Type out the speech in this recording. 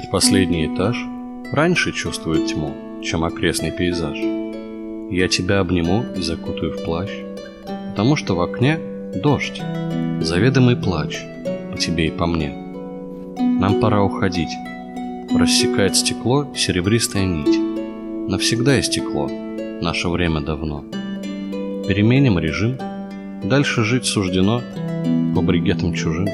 Предпоследний этаж раньше чувствует тьму, чем окрестный пейзаж. Я тебя обниму и закутаю в плащ, потому что в окне дождь, заведомый плач по тебе и по мне. Нам пора уходить. Рассекает стекло серебристая нить. Навсегда истекло, наше время давно. Переменим режим, дальше жить суждено по бригетам чужим.